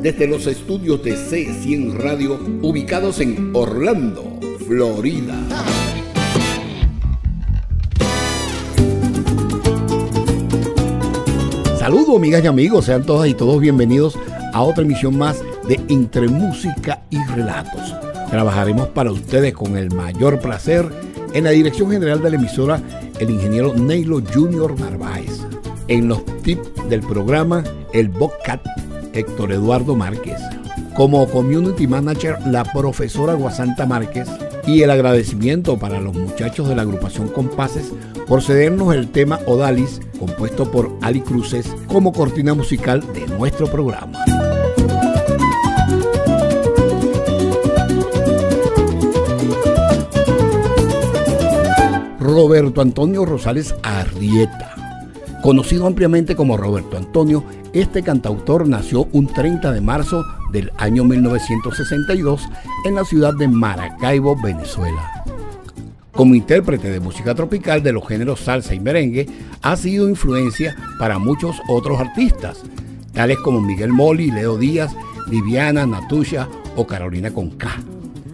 desde los estudios de C100 Radio ubicados en Orlando, Florida. Saludos amigas y amigos, sean todas y todos bienvenidos a otra emisión más de Entre Música y Relatos. Trabajaremos para ustedes con el mayor placer en la dirección general de la emisora el ingeniero Neilo Junior Narváez. En los tips del programa, el Bobcat Héctor Eduardo Márquez. Como Community Manager, la profesora Guasanta Márquez. Y el agradecimiento para los muchachos de la agrupación Compases por cedernos el tema Odalis, compuesto por Ali Cruces, como cortina musical de nuestro programa. Roberto Antonio Rosales Arrieta Conocido ampliamente como Roberto Antonio, este cantautor nació un 30 de marzo del año 1962 en la ciudad de Maracaibo, Venezuela. Como intérprete de música tropical de los géneros salsa y merengue, ha sido influencia para muchos otros artistas, tales como Miguel Moli, Leo Díaz, Viviana, Natusha o Carolina Conca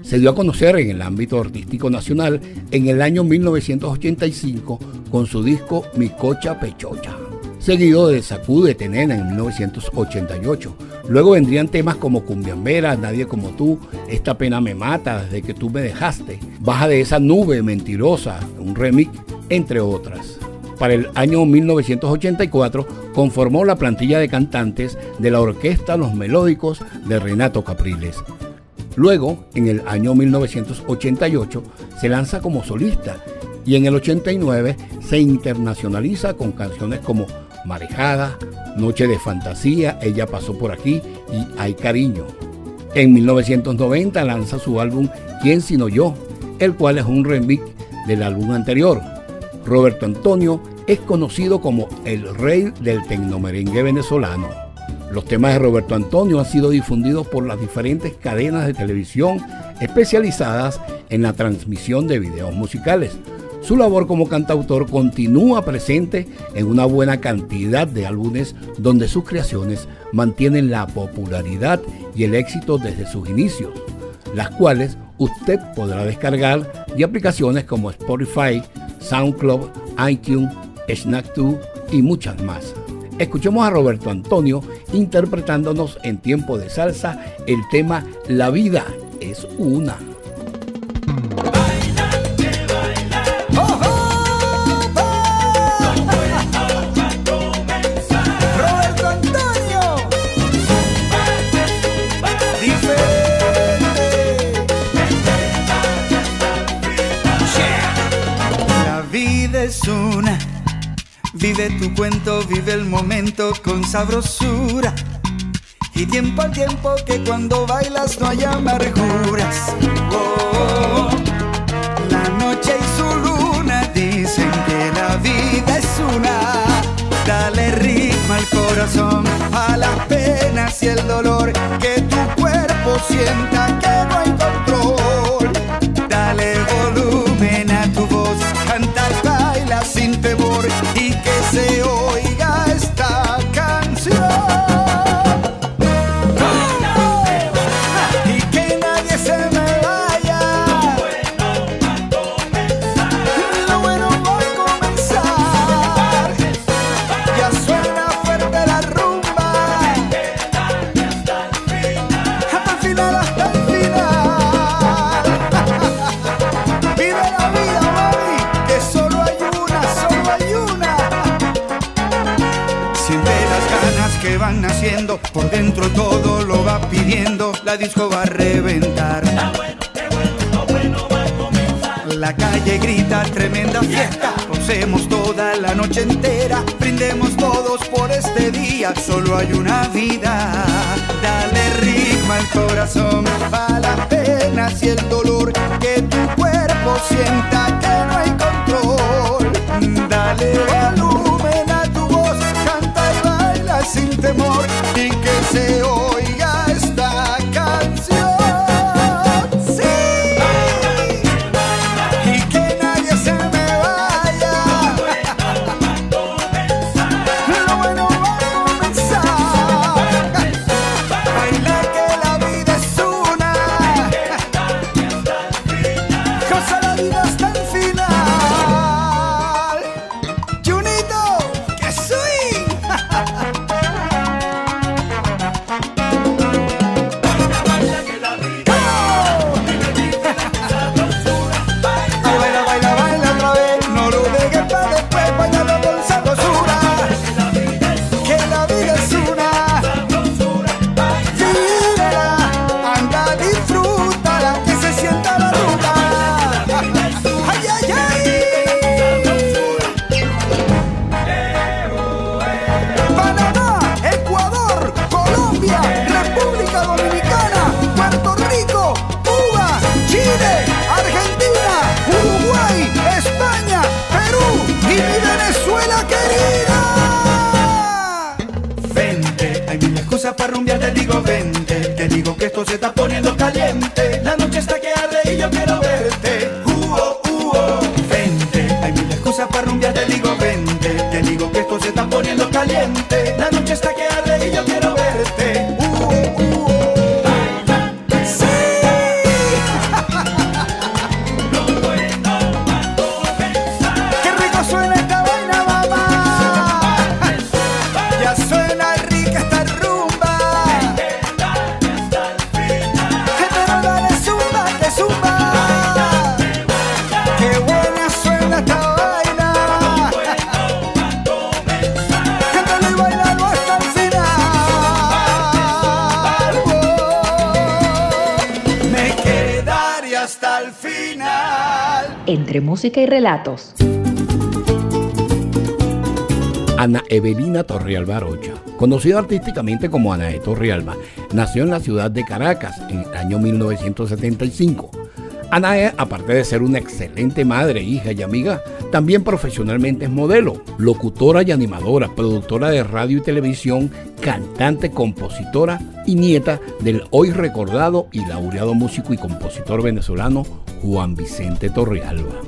se dio a conocer en el ámbito artístico nacional en el año 1985 con su disco Mi Cocha Pechocha, seguido de Sacude Tenena en 1988. Luego vendrían temas como Cumbiambera, Nadie como tú, Esta pena me mata desde que tú me dejaste, Baja de esa nube mentirosa, un remix, entre otras. Para el año 1984 conformó la plantilla de cantantes de la orquesta Los Melódicos de Renato Capriles. Luego, en el año 1988, se lanza como solista y en el 89 se internacionaliza con canciones como Marejada, Noche de Fantasía, Ella pasó por aquí y Hay Cariño. En 1990 lanza su álbum Quién sino yo, el cual es un remix del álbum anterior. Roberto Antonio es conocido como el rey del tecnomerengue venezolano. Los temas de Roberto Antonio han sido difundidos por las diferentes cadenas de televisión especializadas en la transmisión de videos musicales. Su labor como cantautor continúa presente en una buena cantidad de álbumes donde sus creaciones mantienen la popularidad y el éxito desde sus inicios, las cuales usted podrá descargar de aplicaciones como Spotify, SoundCloud, iTunes, Snack2 y muchas más. Escuchemos a Roberto Antonio interpretándonos en tiempo de salsa el tema La vida es una. Sabrosura. Y tiempo al tiempo que cuando bailas no hay amarguras. Oh, la noche y su luna dicen que la vida es una. Dale ritmo al corazón, a las penas y el dolor. La calle grita tremenda fiesta, posemos toda la noche entera, brindemos todos por este día, solo hay una vida. Dale ritmo al corazón, para las penas y el dolor, que tu cuerpo sienta que no hay control. Dale volumen a tu voz, canta y baila sin temor para rumbear, te Música y relatos. Ana Evelina Torrealba Arocha, conocida artísticamente como Ana de Torrealba, nació en la ciudad de Caracas en el año 1975. Anae, aparte de ser una excelente madre, hija y amiga, también profesionalmente es modelo, locutora y animadora, productora de radio y televisión, cantante, compositora y nieta del hoy recordado y laureado músico y compositor venezolano Juan Vicente Torrealba.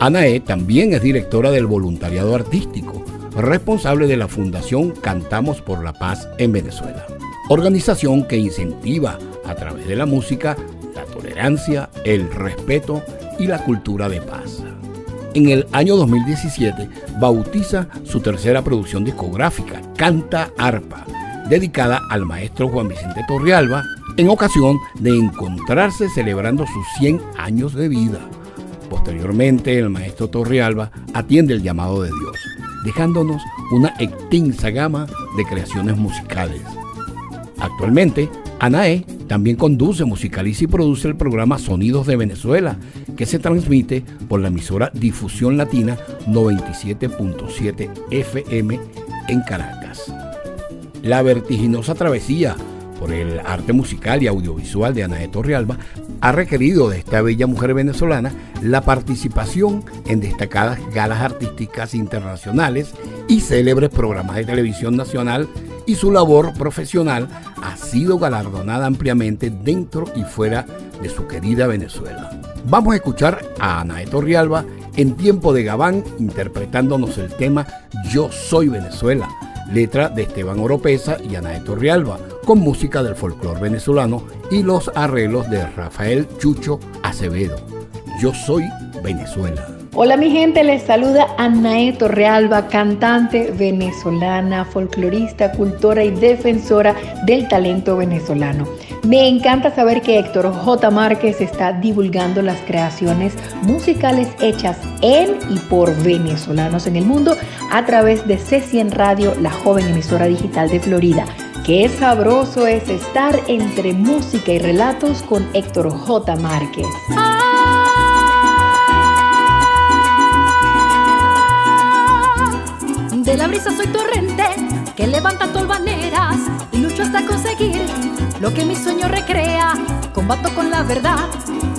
Anae también es directora del voluntariado artístico, responsable de la Fundación Cantamos por la Paz en Venezuela, organización que incentiva a través de la música la tolerancia, el respeto y la cultura de paz. En el año 2017 bautiza su tercera producción discográfica, Canta Arpa, dedicada al maestro Juan Vicente Torrealba, en ocasión de encontrarse celebrando sus 100 años de vida. Posteriormente, el maestro Torrealba atiende el llamado de Dios, dejándonos una extensa gama de creaciones musicales. Actualmente, Anae también conduce, musicaliza y produce el programa Sonidos de Venezuela, que se transmite por la emisora Difusión Latina 97.7 FM en Caracas. La vertiginosa travesía por el arte musical y audiovisual de Anae Torrealba ha requerido de esta bella mujer venezolana la participación en destacadas galas artísticas internacionales y célebres programas de televisión nacional y su labor profesional ha sido galardonada ampliamente dentro y fuera de su querida Venezuela. Vamos a escuchar a Anae Torrealba en tiempo de Gabán interpretándonos el tema Yo Soy Venezuela, letra de Esteban Oropesa y Anae Torrealba, con música del folclore venezolano y los arreglos de Rafael Chucho Acevedo. Yo Soy Venezuela. Hola mi gente, les saluda Anae Torrealba, cantante venezolana, folclorista, cultora y defensora del talento venezolano. Me encanta saber que Héctor J. Márquez está divulgando las creaciones musicales hechas en y por venezolanos en el mundo a través de C100 Radio, la joven emisora digital de Florida. Qué sabroso es estar entre música y relatos con Héctor J. Márquez. De la brisa soy torrente que levanta tolvaneras lucho hasta conseguir lo que mi sueño recrea. Combato con la verdad,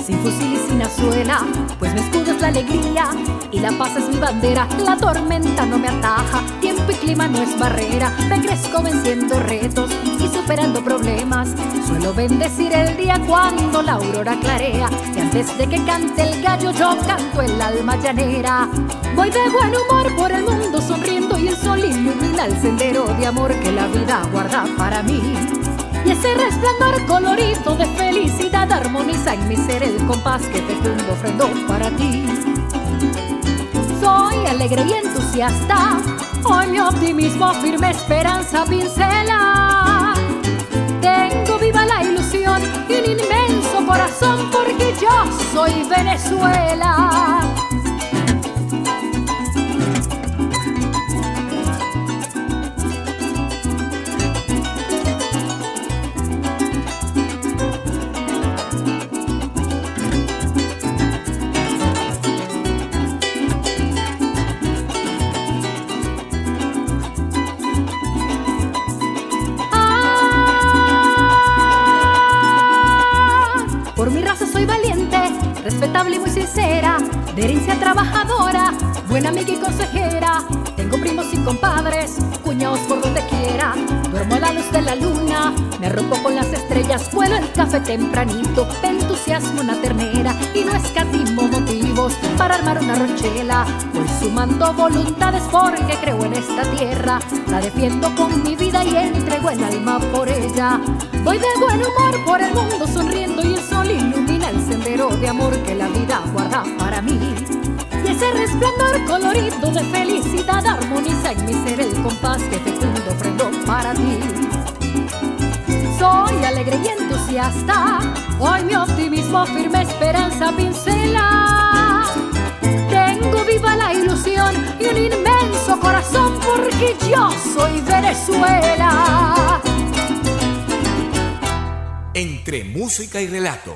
sin fusil y sin azuela, pues mi escudo es la alegría y la paz es mi bandera. La tormenta no me ataja, tiempo y clima no es barrera. Me crezco venciendo retos y superando problemas. Suelo bendecir el día cuando la aurora clarea y antes de que cante el gallo yo canto el alma llanera. Voy de buen humor por el mundo sonriendo y el sol ilumina el sendero de amor que la vida guarda para mí. Y ese resplandor colorido de felicidad armoniza en mi ser el compás que fecundo ofrendo para ti. Soy alegre y entusiasta, hoy mi optimismo, firme esperanza pincela. Tengo viva la ilusión y un inmenso corazón porque yo soy Venezuela. De trabajadora, buena amiga y consejera. Tengo primos y compadres, cuñados por donde quiera. Duermo a la luz de la luna, me arropo con las estrellas, vuelo el café tempranito, entusiasmo una ternera y no escatimo motivos para armar una rochela. Voy sumando voluntades porque creo en esta tierra, la defiendo con mi vida y entrego el alma por ella. Voy de buen humor por el mundo sonriendo y el sol ilumina el sendero de amor que la vida guarda ese resplandor colorido de felicidad armoniza en mi ser el compás que fecundo ofrendo para ti. Soy alegre y entusiasta, hoy mi optimismo, firme esperanza pincela. Tengo viva la ilusión y un inmenso corazón porque yo soy Venezuela. Entre música y relatos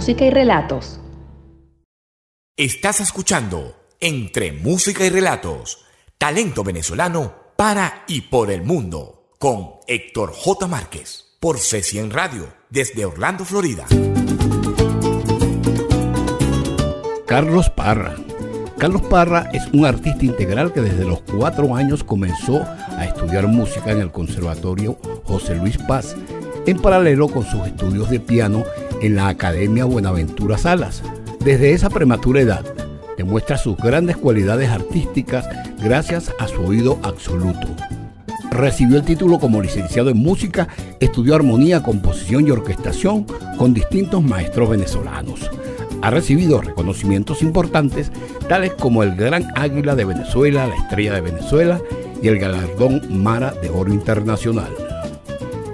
música y relatos. Estás escuchando Entre música y relatos, talento venezolano para y por el mundo, con Héctor J. Márquez, por C100 Radio, desde Orlando, Florida. Carlos Parra. Carlos Parra es un artista integral que desde los cuatro años comenzó a estudiar música en el Conservatorio José Luis Paz, en paralelo con sus estudios de piano en la Academia Buenaventura Salas. Desde esa prematura edad, demuestra sus grandes cualidades artísticas gracias a su oído absoluto. Recibió el título como licenciado en música, estudió armonía, composición y orquestación con distintos maestros venezolanos. Ha recibido reconocimientos importantes tales como el Gran Águila de Venezuela, la Estrella de Venezuela y el galardón Mara de Oro Internacional.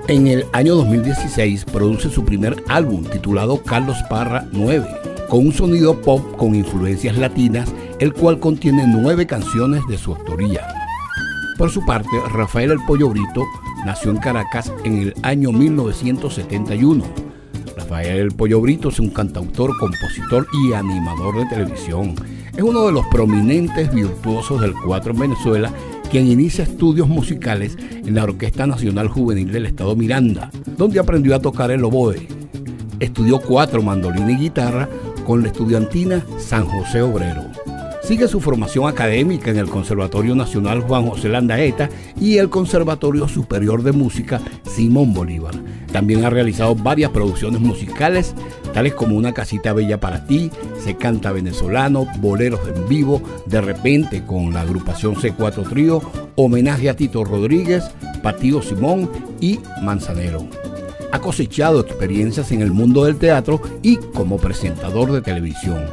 En el año 2016 produce su primer álbum titulado Carlos Parra 9, con un sonido pop con influencias latinas, el cual contiene nueve canciones de su autoría. Por su parte, Rafael El Pollo Brito nació en Caracas en el año 1971. Rafael El Pollo Brito es un cantautor, compositor y animador de televisión. Es uno de los prominentes virtuosos del cuatro en Venezuela, quien inicia estudios musicales en la Orquesta Nacional Juvenil del Estado Miranda, donde aprendió a tocar el oboe. Estudió cuatro mandolina y guitarra con la estudiantina San José Obrero. Sigue su formación académica en el Conservatorio Nacional Juan José Landaeta y el Conservatorio Superior de Música Simón Bolívar. También ha realizado varias producciones musicales, tales como Una casita bella para ti, Se canta venezolano, Boleros en vivo, De repente con la agrupación C4 Trío, Homenaje a Tito Rodríguez, Patío Simón y Manzanero ha cosechado experiencias en el mundo del teatro y como presentador de televisión.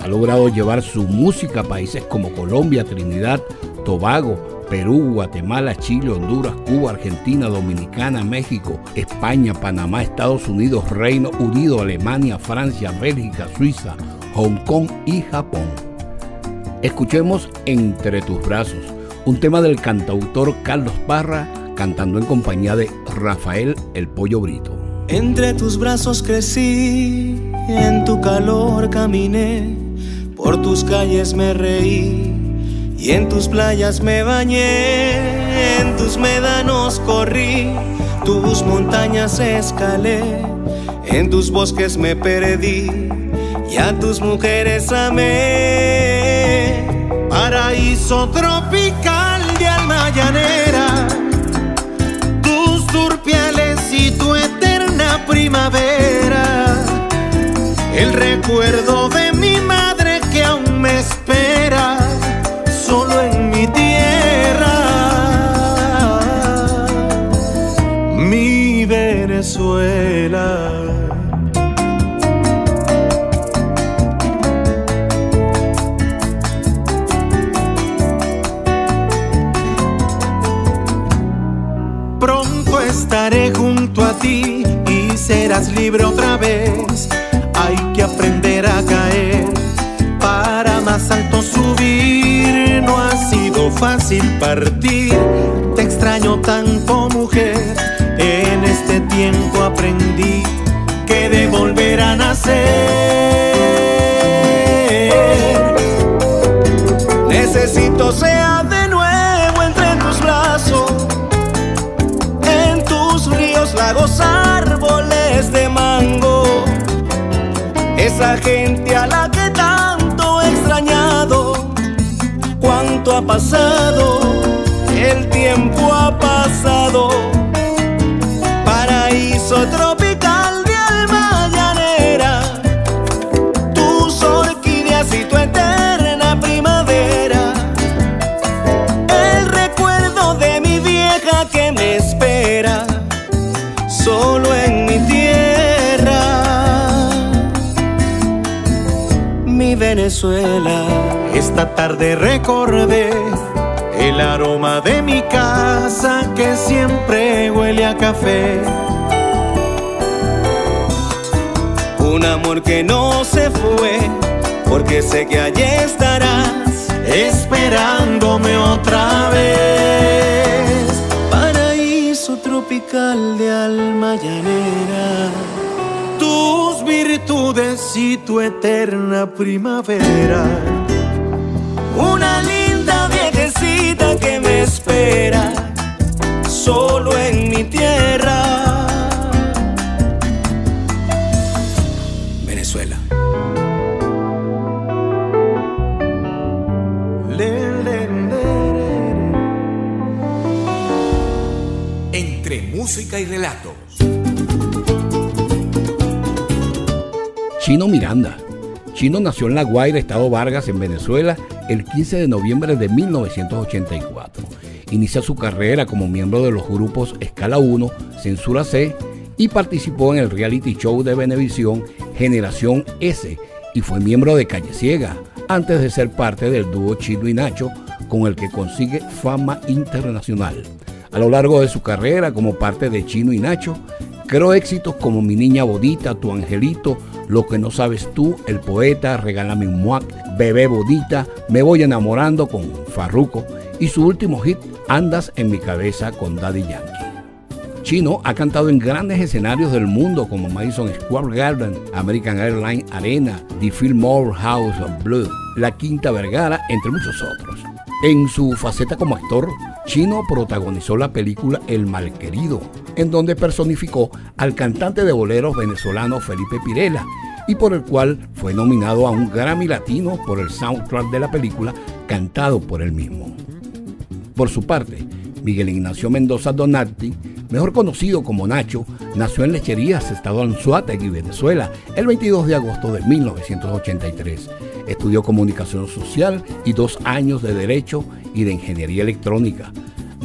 Ha logrado llevar su música a países como Colombia, Trinidad, Tobago, Perú, Guatemala, Chile, Honduras, Cuba, Argentina, Dominicana, México, España, Panamá, Estados Unidos, Reino Unido, Alemania, Francia, Bélgica, Suiza, Hong Kong y Japón. Escuchemos Entre tus brazos, un tema del cantautor Carlos Parra cantando en compañía de Rafael el Pollo Brito. Entre tus brazos crecí, en tu calor caminé, por tus calles me reí y en tus playas me bañé, en tus médanos corrí, tus montañas escalé, en tus bosques me perdí y a tus mujeres amé. Paraíso tropical de alma llanera y tu eterna primavera. El recuerdo de mi madre que aún me espera Venezuela. estaré junto a ti y serás libre otra vez. Hay que aprender a caer para más alto subir. No ha sido fácil partir, te extraño tanto mujer. En tiempo aprendí que de volver a nacer necesito ser lagos, árboles de mango. Esa gente a la que tanto he extrañado. Cuánto ha pasado, el tiempo ha pasado. Esta tarde recordé el aroma de mi casa que siempre huele a café. Un amor que no se fue, porque sé que allí estarás esperándome otra vez. Tropical de alma llanera, virtudes y tu eterna primavera. Una linda viejecita que me espera solo en mi tierra. Venezuela. Entre música y relato Chino Miranda. Chino nació en La Guaira, Estado Vargas, en Venezuela, el 15 de noviembre de 1984. Inicia su carrera como miembro de los grupos Escala 1, Censura C y participó en el reality show de Venevisión Generación S y fue miembro de Calle Ciega, antes de ser parte del dúo Chino y Nacho, con el que consigue fama internacional. A lo largo de su carrera como parte de Chino y Nacho, creó éxitos como Mi Niña Bonita, Tu Angelito, Lo que no sabes tú, El Poeta, Regálame un Muac, Bebé Bonita, Me voy enamorando con Farruco y su último hit, Andas en mi cabeza con Daddy Yankee. Chino ha cantado en grandes escenarios del mundo como Madison Square Garden, American Airlines Arena, The Fillmore House of Blues, La Quinta Vergara, entre muchos otros. En su faceta como actor, Chino protagonizó la película El Malquerido, en donde personificó al cantante de boleros venezolano Felipe Pirela y por el cual fue nominado a un Grammy Latino por el soundtrack de la película cantado por él mismo. Por su parte, Miguel Ignacio Mendoza Donati, mejor conocido como Nacho, nació en Lecherías, Estado Anzuategui, Venezuela, el 22 de agosto de 1983. Estudió comunicación social y dos años de Derecho y de Ingeniería Electrónica.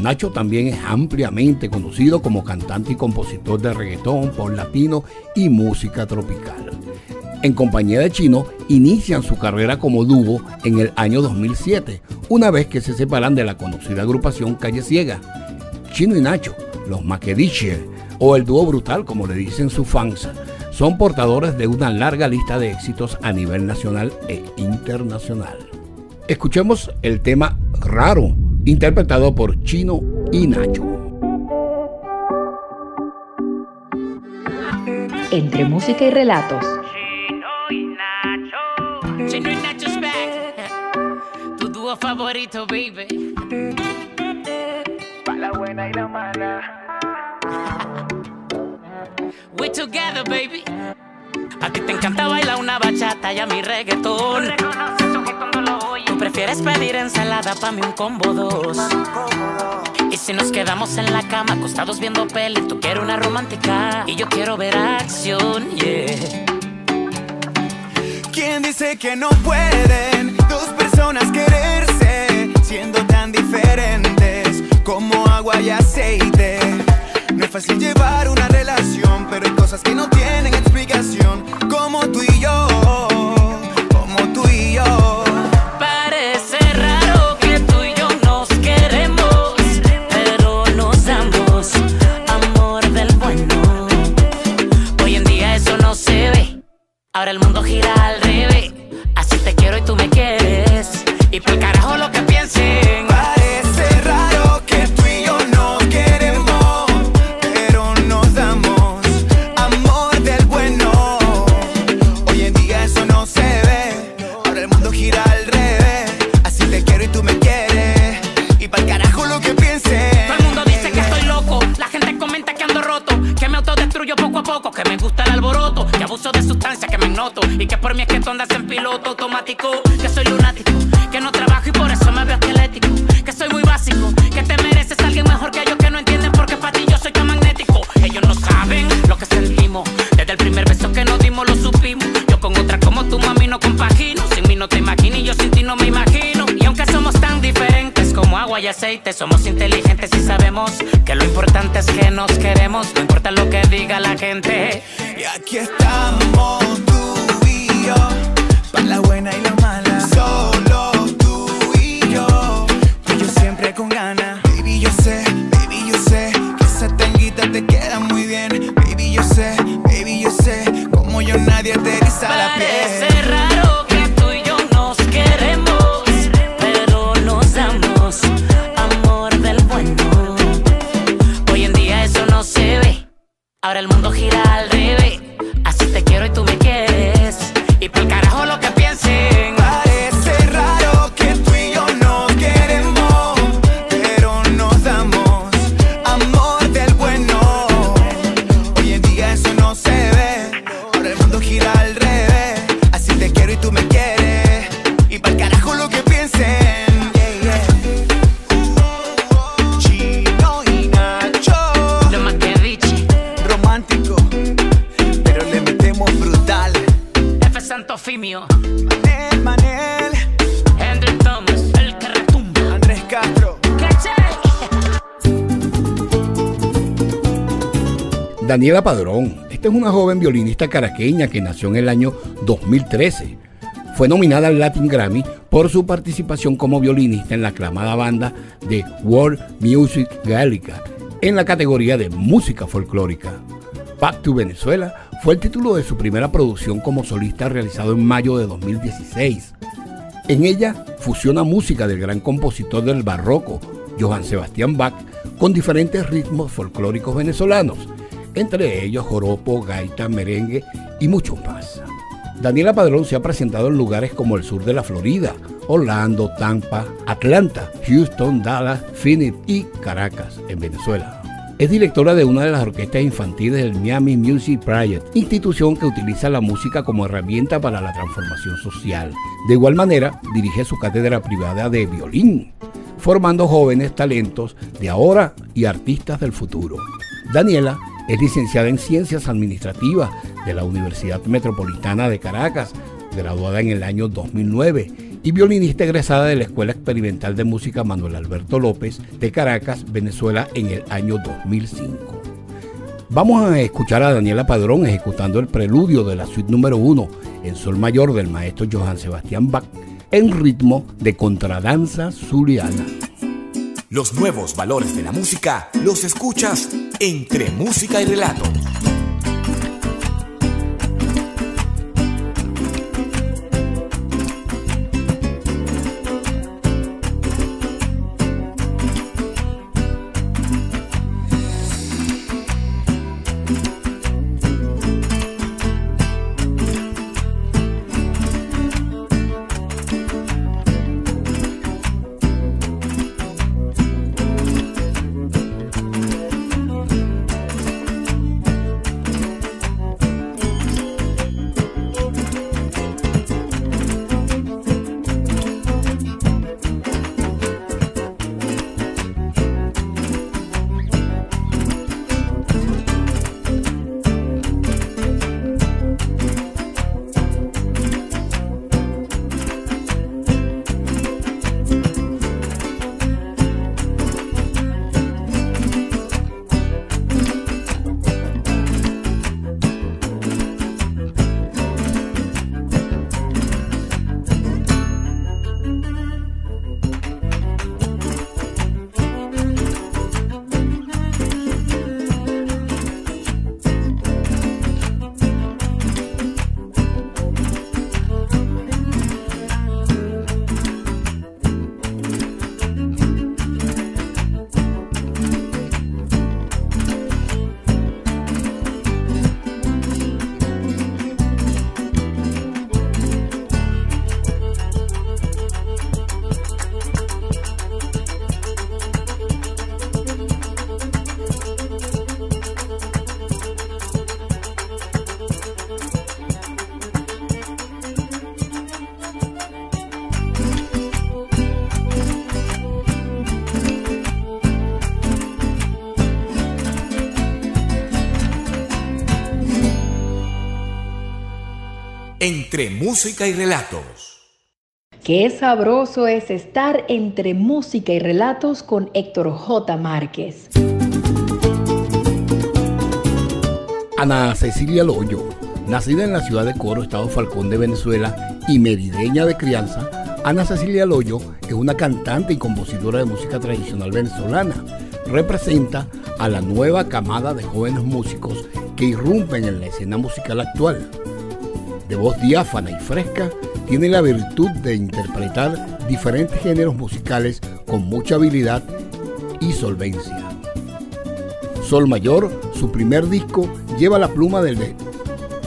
Nacho también es ampliamente conocido como cantante y compositor de reggaetón, pop latino y música tropical. En compañía de Chino, inician su carrera como dúo en el año 2007, una vez que se separan de la conocida agrupación Calle Ciega. Chino y Nacho, los Maquediche, o el dúo brutal como le dicen sus fans, son portadores de una larga lista de éxitos a nivel nacional e internacional. Escuchemos el tema Raro, interpretado por Chino y Nacho. Entre música y relatos. Chino y Nacho's back. Tu dúo favorito, baby. Pa' la buena y la mala. We together, baby. A ti te encanta bailar una bachata y a mi reggaetón. Tú prefieres pedir ensalada pa' mí un combo dos. Y si nos quedamos en la cama acostados viendo peli, tú quieres una romántica y yo quiero ver acción, yeah. ¿Quién dice que no pueden dos personas quererse siendo tan diferentes como agua y aceite? No es fácil llevar una relación, pero hay cosas que no tienen explicación, como tú y yo, como tú y yo. Ahora el mundo gira al revés. Así te quiero y tú me quieres, y por carajo Daniela Padrón. Esta es una joven violinista caraqueña que nació en el año 2013. Fue nominada al Latin Grammy por su participación como violinista en la aclamada banda de World Music Gaelica en la categoría de música folclórica. Back to Venezuela fue el título de su primera producción como solista realizado en mayo de 2016. En ella fusiona música del gran compositor del barroco, Johann Sebastián Bach, con diferentes ritmos folclóricos venezolanos, entre ellos joropo, gaita, merengue y muchos más. Daniela Padrón se ha presentado en lugares como el sur de la Florida, Orlando, Tampa, Atlanta, Houston, Dallas, Phoenix y Caracas, en Venezuela. Es directora de una de las orquestas infantiles del Miami Music Project, institución que utiliza la música como herramienta para la transformación social. De igual manera, dirige su cátedra privada de violín, formando jóvenes talentos de ahora y artistas del futuro. Daniela es licenciada en Ciencias Administrativas de la Universidad Metropolitana de Caracas, graduada en el año 2009 y violinista egresada de la Escuela Experimental de Música Manuel Alberto López de Caracas, Venezuela, en el año 2005. Vamos a escuchar a Daniela Padrón ejecutando el preludio de la suite número 1 en sol mayor del maestro Johann Sebastián Bach en ritmo de contradanza zuliana. Los nuevos valores de la música los escuchas entre música y relato. Entre música y relatos. Qué sabroso es estar entre música y relatos con Héctor J. Márquez. Ana Cecilia Loyo, nacida en la ciudad de Coro, Estado Falcón de Venezuela y merideña de crianza, Ana Cecilia Loyo es una cantante y compositora de música tradicional venezolana. Representa a la nueva camada de jóvenes músicos que irrumpen en la escena musical actual de voz diáfana y fresca, tiene la virtud de interpretar diferentes géneros musicales con mucha habilidad y solvencia. Sol Mayor, su primer disco, lleva la pluma del de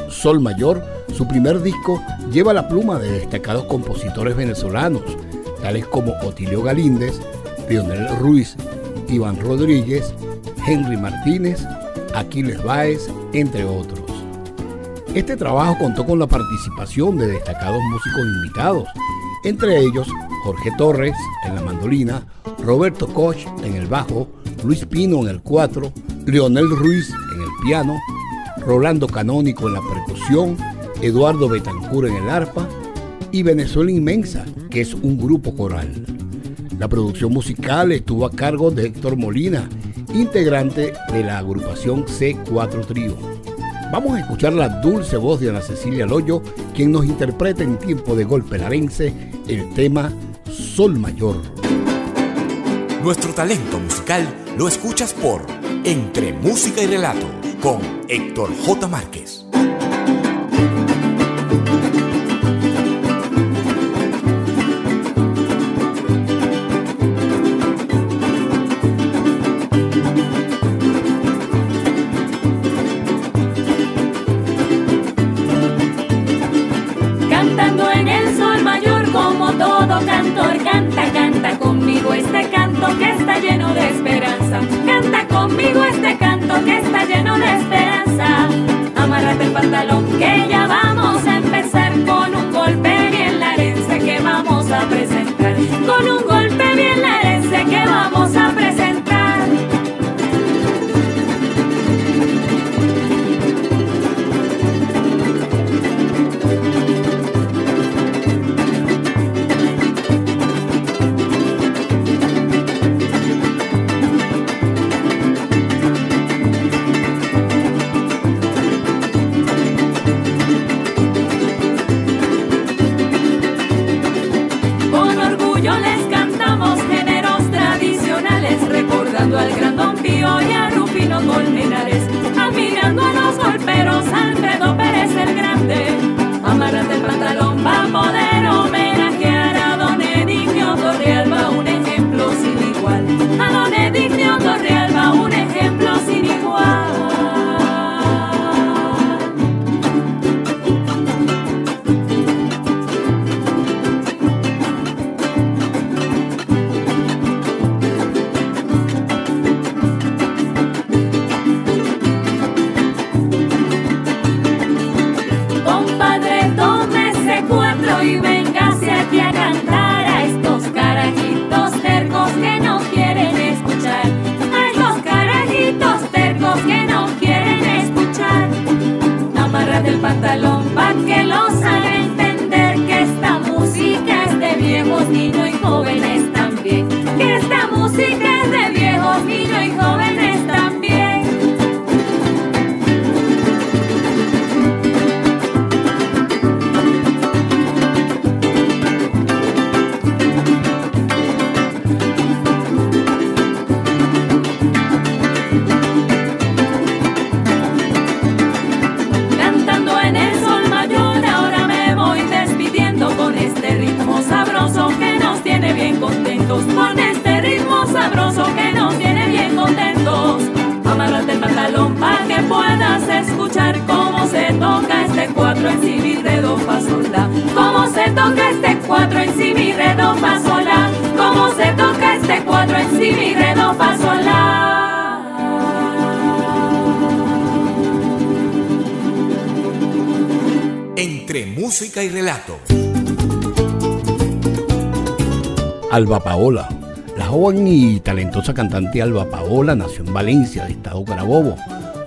Sol Mayor, su primer disco lleva la pluma de destacados compositores venezolanos, tales como Otilio Galíndez, Lionel Ruiz, Iván Rodríguez, Henry Martínez, Aquiles Báez, entre otros. Este trabajo contó con la participación de destacados músicos invitados, entre ellos Jorge Torres en la mandolina, Roberto Koch en el bajo, Luis Pino en el cuatro, Leonel Ruiz en el piano, Rolando Canónico en la percusión, Eduardo Betancur en el arpa y Venezuela Inmensa, que es un grupo coral. La producción musical estuvo a cargo de Héctor Molina, integrante de la agrupación C4 Trío. Vamos a escuchar la dulce voz de Ana Cecilia Loyo, quien nos interpreta en tiempo de golpe larense el tema Sol Mayor. Nuestro talento musical lo escuchas por Entre Música y Relato con Héctor J. Márquez. Alba Paola. La joven y talentosa cantante Alba Paola nació en Valencia, de Estado Carabobo.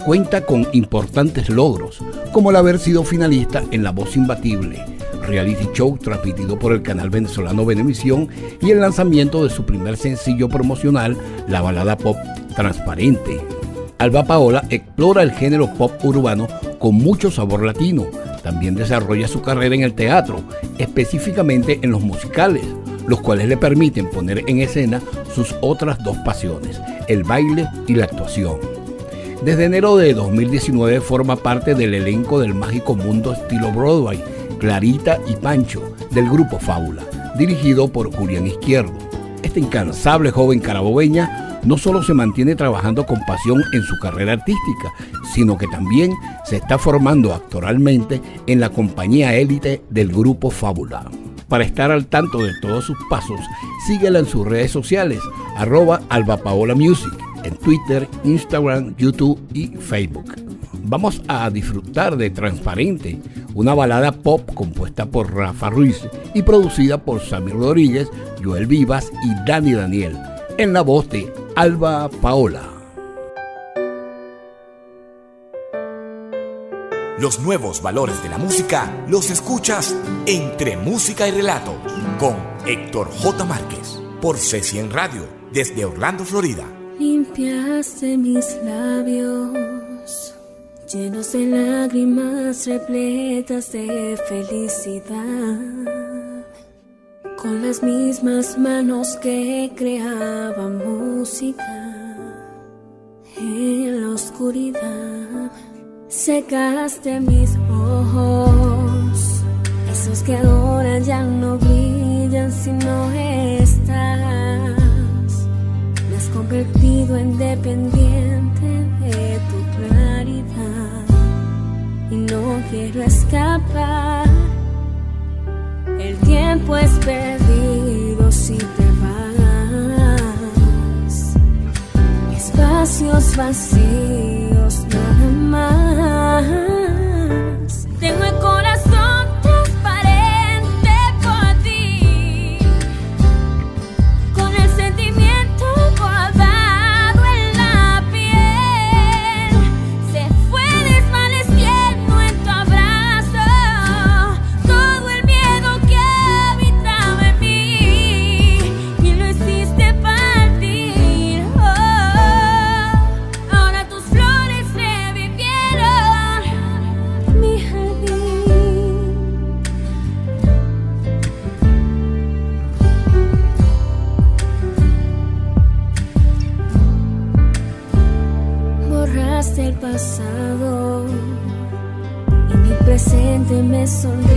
Cuenta con importantes logros, como el haber sido finalista en La Voz Imbatible, reality show transmitido por el canal venezolano Venevisión y el lanzamiento de su primer sencillo promocional, la balada pop Transparente. Alba Paola explora el género pop urbano con mucho sabor latino, también desarrolla su carrera en el teatro, específicamente en los musicales, los cuales le permiten poner en escena sus otras dos pasiones, el baile y la actuación. Desde enero de 2019 forma parte del elenco del mágico mundo estilo Broadway, Clarita y Pancho, del grupo Fábula, dirigido por Julián Izquierdo. Esta incansable joven carabobeña no solo se mantiene trabajando con pasión en su carrera artística, sino que también se está formando actoralmente en la compañía élite del grupo Fábula. Para estar al tanto de todos sus pasos, síguela en sus redes sociales, arroba Alba Paola Music, en Twitter, Instagram, YouTube y Facebook. Vamos a disfrutar de Transparente, una balada pop compuesta por Rafa Ruiz y producida por Sammy Rodríguez, Joel Vivas y Dani Daniel, en la voz de Alba Paola. Los nuevos valores de la música los escuchas entre música y relatos con Héctor J. Márquez por C100 Radio desde Orlando, Florida. Limpiaste mis labios llenos de lágrimas repletas de felicidad con las mismas manos que creaban música en la oscuridad Secaste mis ojos, esos que ahora ya no brillan si no estás. Me has convertido en dependiente de tu claridad y no quiero escapar. El tiempo es perdido si te vas. Espacios vacíos presente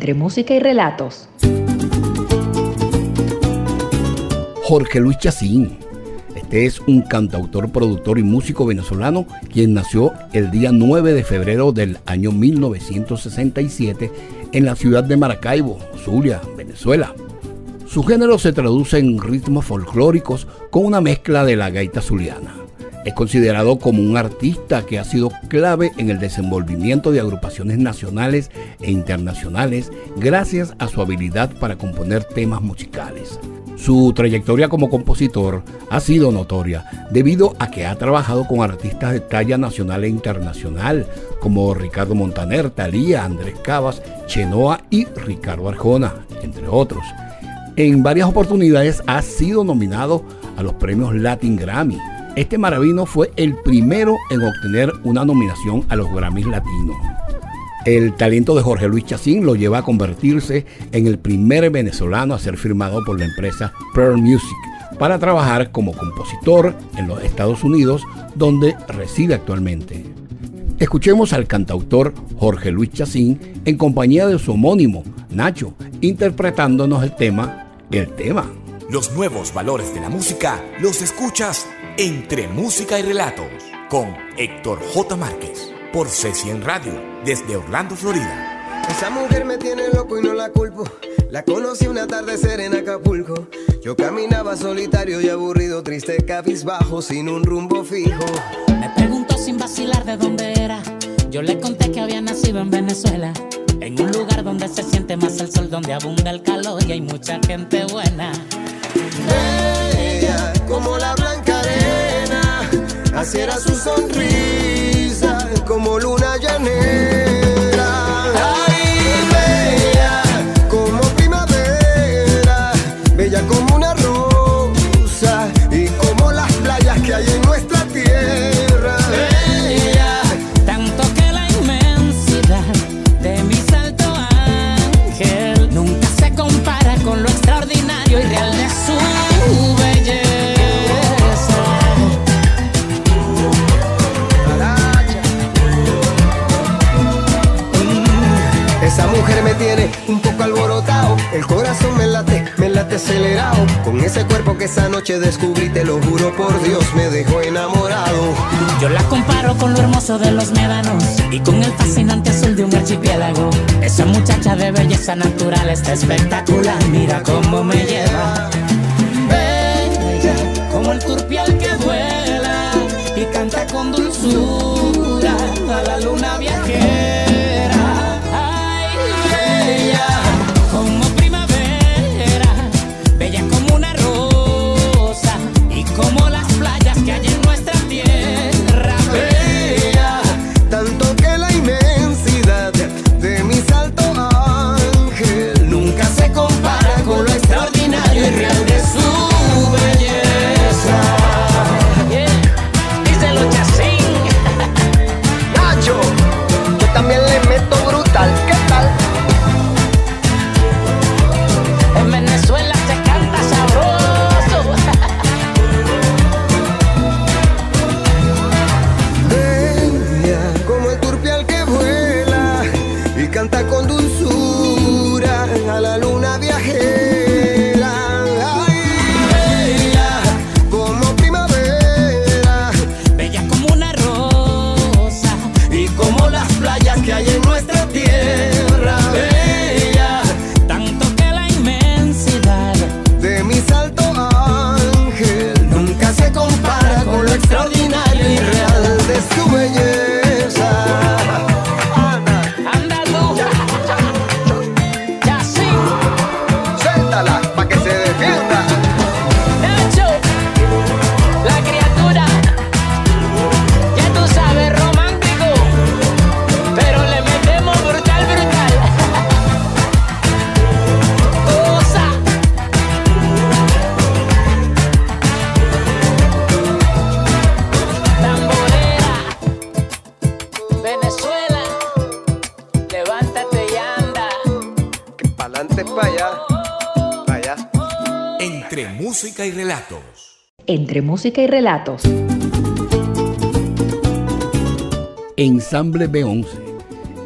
Entre música y relatos. Jorge Luis Chacín. Este es un cantautor, productor y músico venezolano quien nació el día 9 de febrero del año 1967 en la ciudad de Maracaibo, Zulia, Venezuela. Su género se traduce en ritmos folclóricos con una mezcla de la gaita zuliana. Es considerado como un artista que ha sido clave en el desenvolvimiento de agrupaciones nacionales e internacionales gracias a su habilidad para componer temas musicales. Su trayectoria como compositor ha sido notoria debido a que ha trabajado con artistas de talla nacional e internacional como Ricardo Montaner, Talía, Andrés Cavas, Chenoa y Ricardo Arjona, entre otros. En varias oportunidades ha sido nominado a los premios Latin Grammy. Este maravino fue el primero en obtener una nominación a los Grammys Latinos. El talento de Jorge Luis Chacín lo lleva a convertirse en el primer venezolano a ser firmado por la empresa Pearl Music para trabajar como compositor en los Estados Unidos, donde reside actualmente. Escuchemos al cantautor Jorge Luis Chacín en compañía de su homónimo, Nacho, interpretándonos el tema El tema. Los nuevos valores de la música los escuchas entre música y relatos con Héctor J. Márquez por C100 Radio desde Orlando, Florida. Esa mujer me tiene loco y no la culpo. La conocí una tarde en Acapulco. Yo caminaba solitario y aburrido, triste, cabizbajo, sin un rumbo fijo. Me preguntó sin vacilar de dónde era. Yo le conté que había nacido en Venezuela. En un lugar donde se siente más el sol, donde abunda el calor y hay mucha gente buena. Ella, como la blanca así era su sonrisa, como luna llanera. Con ese cuerpo que esa noche descubrí, te lo juro por Dios, me dejó enamorado. Yo la comparo con lo hermoso de los médanos y con el fascinante azul de un archipiélago. Esa muchacha de belleza natural está espectacular, mira cómo me lleva. Bella, como el turpial que vuela y canta con dulzura a la luna viajera. Entre música y relatos. Ensamble B11.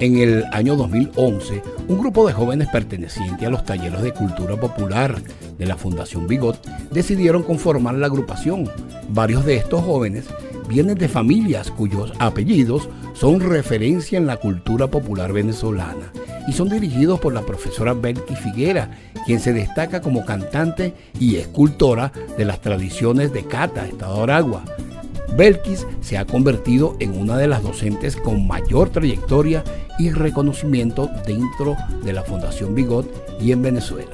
En el año 2011, un grupo de jóvenes pertenecientes a los talleres de cultura popular de la Fundación Bigot decidieron conformar la agrupación. Varios de estos jóvenes vienen de familias cuyos apellidos son referencia en la cultura popular venezolana y son dirigidos por la profesora Belki Figuera, quien se destaca como cantante y escultora de las tradiciones de Cata, Estado de Aragua. Belkis se ha convertido en una de las docentes con mayor trayectoria y reconocimiento dentro de la Fundación Bigot y en Venezuela.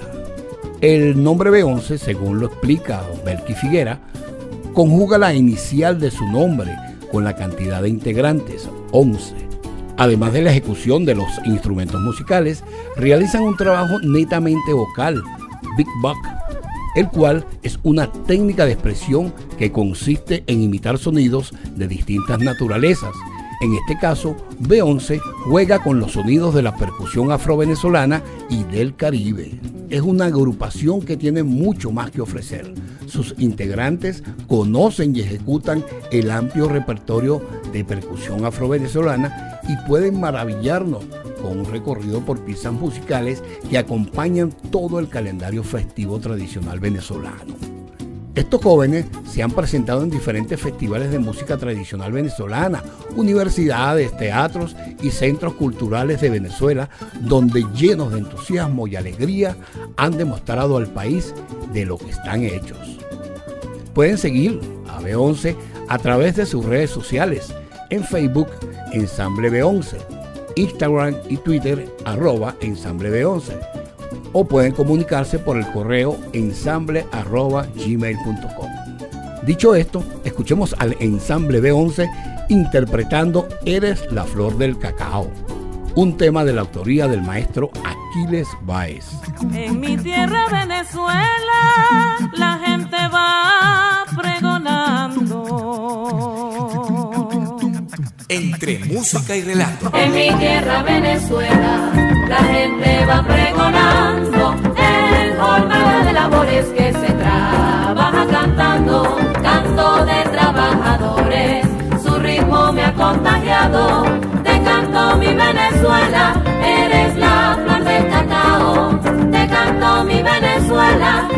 El nombre B11, según lo explica Belki Figuera, conjuga la inicial de su nombre con la cantidad de integrantes, 11. Además de la ejecución de los instrumentos musicales, realizan un trabajo netamente vocal, Big Buck, el cual es una técnica de expresión que consiste en imitar sonidos de distintas naturalezas, En este caso, B11 juega con los sonidos de la percusión afro-venezolana y del Caribe. Es una agrupación que tiene mucho más que ofrecer. Sus integrantes conocen y ejecutan el amplio repertorio de percusión afro-venezolana y pueden maravillarnos con un recorrido por piezas musicales que acompañan todo el calendario festivo tradicional venezolano. Estos jóvenes se han presentado en diferentes festivales de música tradicional venezolana, universidades, teatros y centros culturales de Venezuela, donde llenos de entusiasmo y alegría han demostrado al país de lo que están hechos. Pueden seguir a B11 a través de sus redes sociales, en Facebook Ensamble B11, Instagram y Twitter arroba Ensamble B11 o pueden comunicarse por el correo ensamble.gmail.com. Dicho esto, escuchemos al ensamble B11 interpretando Eres la flor del cacao, un tema de la autoría del maestro Aquiles Baez. En mi tierra Venezuela la Entre música y relato. En mi tierra Venezuela la gente va pregonando. En jornada de labores que se trabaja cantando, canto de trabajadores, su ritmo me ha contagiado, te canto mi Venezuela, eres la flor del cacao, te canto mi Venezuela,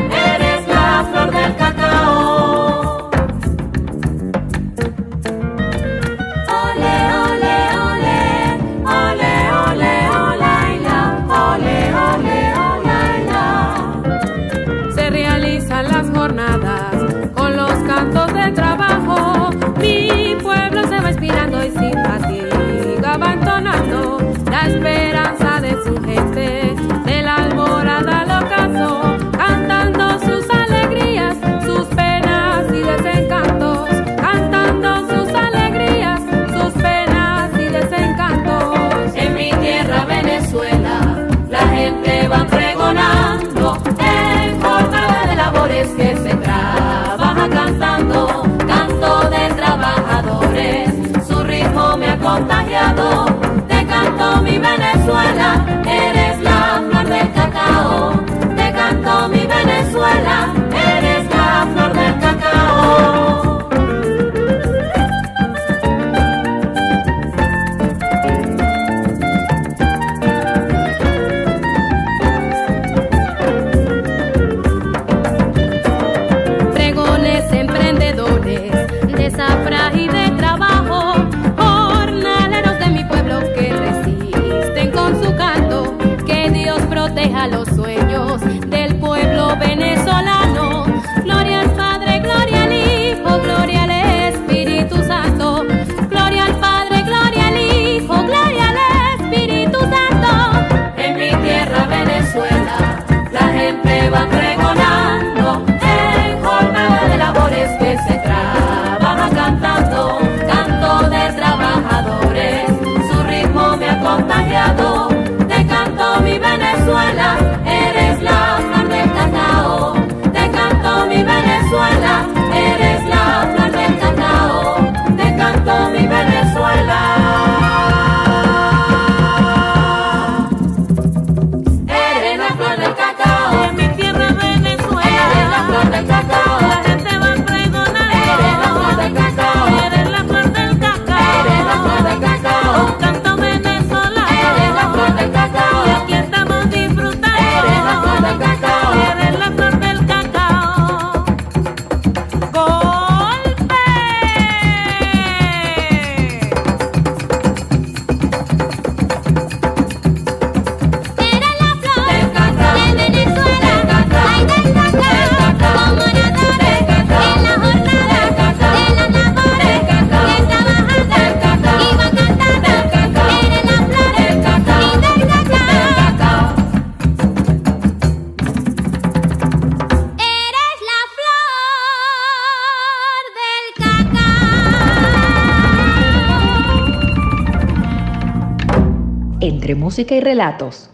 música y relatos.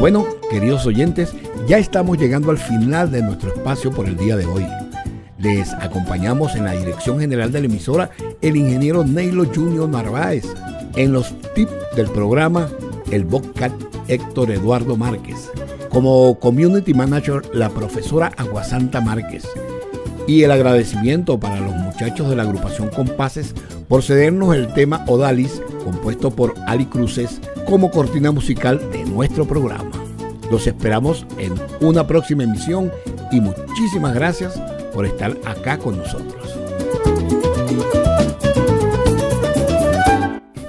Bueno, queridos oyentes, ya estamos llegando al final de nuestro espacio por el día de hoy. Les acompañamos en la dirección general de la emisora el ingeniero Neilo Junior Narváez. En los tips del programa, el Bobcat Héctor Eduardo Márquez. Como Community Manager, la profesora Aguasanta Márquez. Y el agradecimiento para los muchachos de la agrupación Compases por cedernos el tema Odalis, compuesto por Ali Cruces, como cortina musical de nuestro programa. Los esperamos en una próxima emisión y muchísimas gracias por estar acá con nosotros.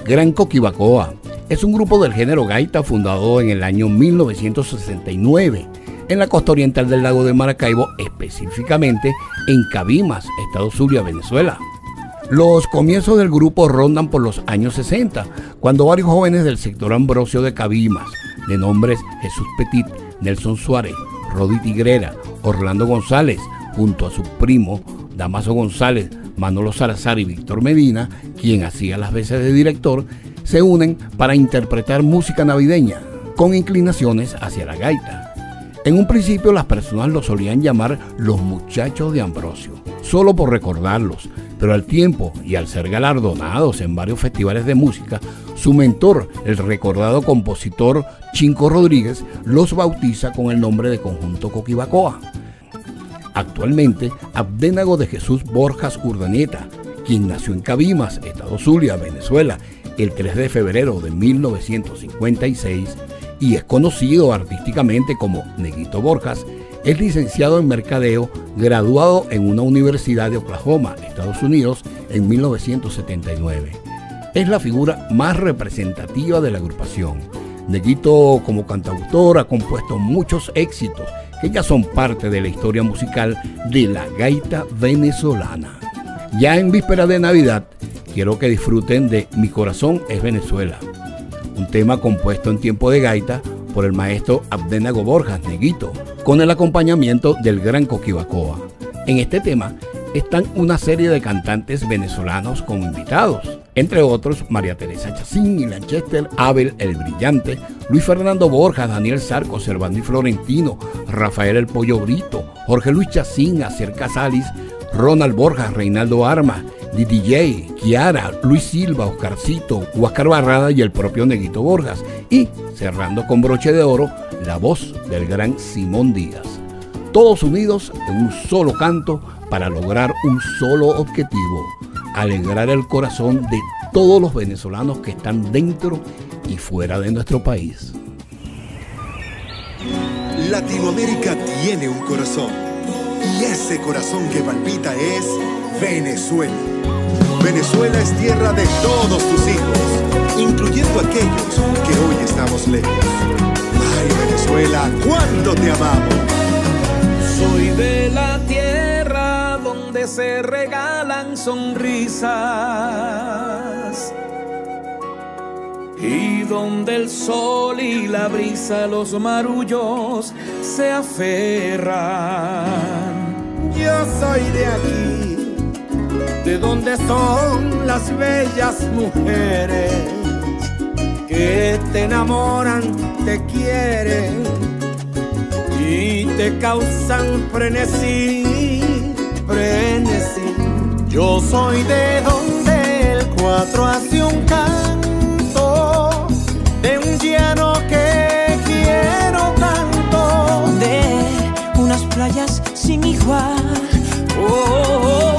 Gran Coquibacoa es un grupo del género gaita fundado en el año 1969 en la costa oriental del lago de Maracaibo, específicamente en Cabimas, Estado Zulia, Venezuela. Los comienzos del grupo rondan por los años 60, cuando varios jóvenes del sector Ambrosio de Cabimas, de nombres Jesús Petit, Nelson Suárez, Rodi Tigrera, Orlando González, junto a su primo Damaso González, Manolo Salazar y Víctor Medina, quien hacía las veces de director, se unen para interpretar música navideña, con inclinaciones hacia la gaita. En un principio las personas los solían llamar los muchachos de Ambrosio, solo por recordarlos, pero al tiempo y al ser galardonados en varios festivales de música, su mentor, el recordado compositor Chinco Rodríguez, los bautiza con el nombre de Conjunto Coquibacoa. Actualmente, Abdénago de Jesús Borjas Urdaneta, quien nació en Cabimas, Estado Zulia, Venezuela, el 3 de febrero de 1956 y es conocido artísticamente como Neguito Borjas, es licenciado en Mercadeo, graduado en una universidad de Oklahoma, Estados Unidos, en 1979. Es la figura más representativa de la agrupación. Neguito como cantautor ha compuesto muchos éxitos que ya son parte de la historia musical de la gaita venezolana. Ya en víspera de Navidad, quiero que disfruten de Mi corazón es Venezuela, un tema compuesto en tiempo de gaita por el maestro Abdenago Borjas Neguito, con el acompañamiento del gran Coquibacoa. En este tema están una serie de cantantes venezolanos con invitados, entre otros María Teresa Chacín y Lanchester, Abel el Brillante, Luis Fernando Borjas, Daniel Sarco, Servando Florentino, Rafael el Pollo Brito, Jorge Luis Chacín, Acer Casalis, Ronald Borjas, Reinaldo Armas, DJ, Kiara, Luis Silva, Oscarcito, Huáscar Barrada y el propio Neguito Borjas. Y, cerrando con broche de oro, la voz del gran Simón Díaz. Todos unidos en un solo canto para lograr un solo objetivo, alegrar el corazón de todos los venezolanos que están dentro y fuera de nuestro país. Latinoamérica tiene un corazón y ese corazón que palpita es Venezuela. Venezuela es tierra de todos tus hijos, incluyendo aquellos que hoy estamos lejos. Ay Venezuela, cuánto te amamos. Soy de la tierra donde se regalan sonrisas y donde el sol y la brisa, los marullos se aferran. Yo soy de aquí, de donde son las bellas mujeres que te enamoran, te quieren y te causan frenesí, frenesí. Yo soy de donde el cuatro hace un canto, de un llano que quiero tanto, de unas playas sin igual. oh, del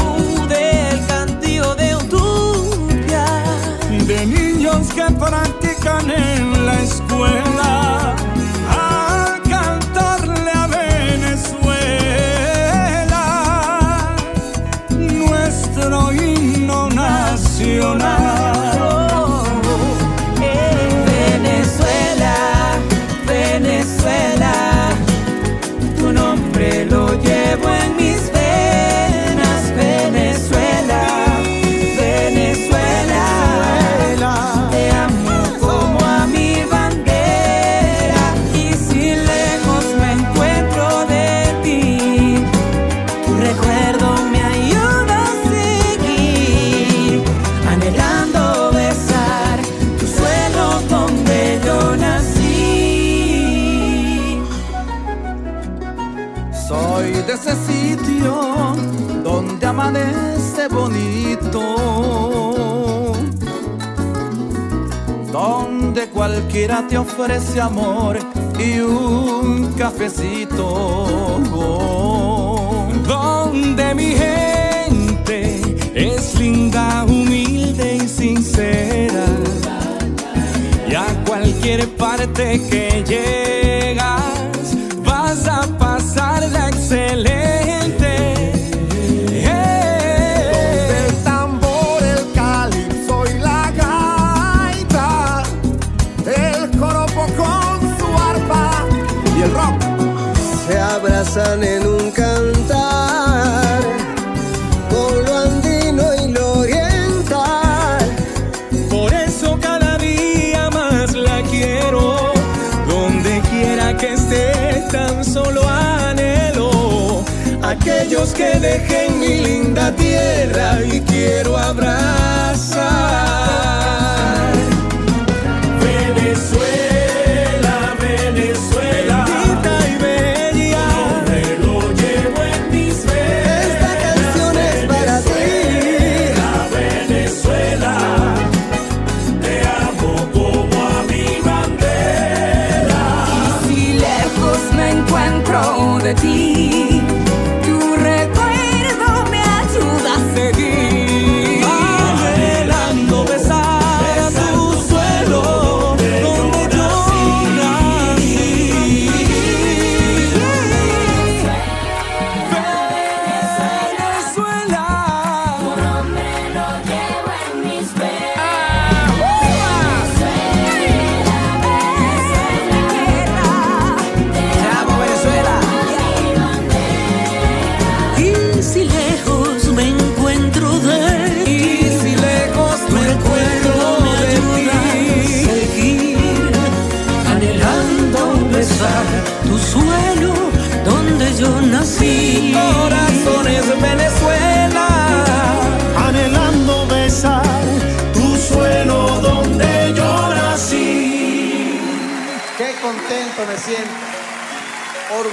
cualquiera te ofrece amor y un cafecito. Donde mi gente es linda, humilde y sincera. Y a cualquier parte que llegas vas a pasar la excelencia. aquellos que dejen mi linda tierra y quiero abrazar.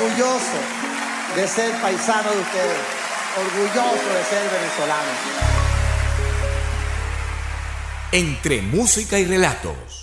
orgulloso de ser paisano de ustedes, orgulloso de ser venezolano. Entre música y relatos.